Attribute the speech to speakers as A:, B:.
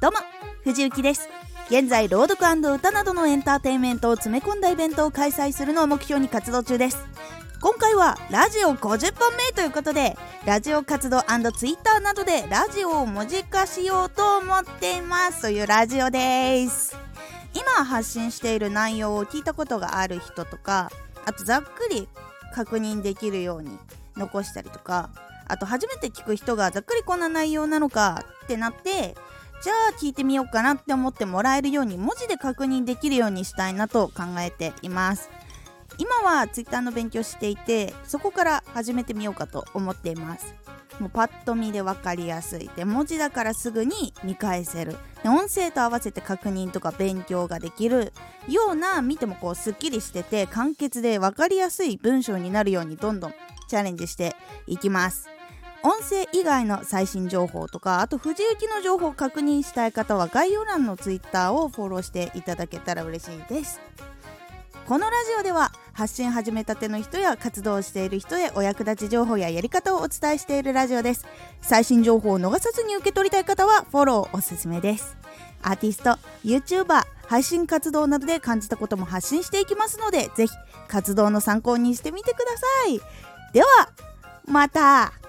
A: どうも藤幸です。現在朗読歌などのエンターテインメントを詰め込んだイベントを開催するのを目標に活動中です。今回はラジオ50本目ということでラジオ活動ツイッターなどでラジオを文字化しようと思っていますというラジオです。今発信している内容を聞いたことがある人とかあとざっくり確認できるように残したりとかあと初めて聞く人がざっくりこんな内容なのかってなってじゃあ聞いてみようかなって思ってもらえるように文字で確認できるようにしたいなと考えています。今は Twitter の勉強していてそこから始めてみようかと思っています。もうパッと見で分かりやすい。で文字だからすぐに見返せる。で音声と合わせて確認とか勉強ができるような見てもこうすっきりしてて簡潔で分かりやすい文章になるようにどんどんチャレンジしていきます。音声以外の最新情報とかあと藤雪の情報を確認したい方は概要欄の Twitter をフォローしていただけたら嬉しいです。このラジオでは発信始めたての人や活動している人へお役立ち情報ややり方をお伝えしているラジオです。最新情報を逃さずに受け取りたい方はフォローおすすめです。アーティスト YouTuber 配信活動などで感じたことも発信していきますのでぜひ活動の参考にしてみてください。ではまた。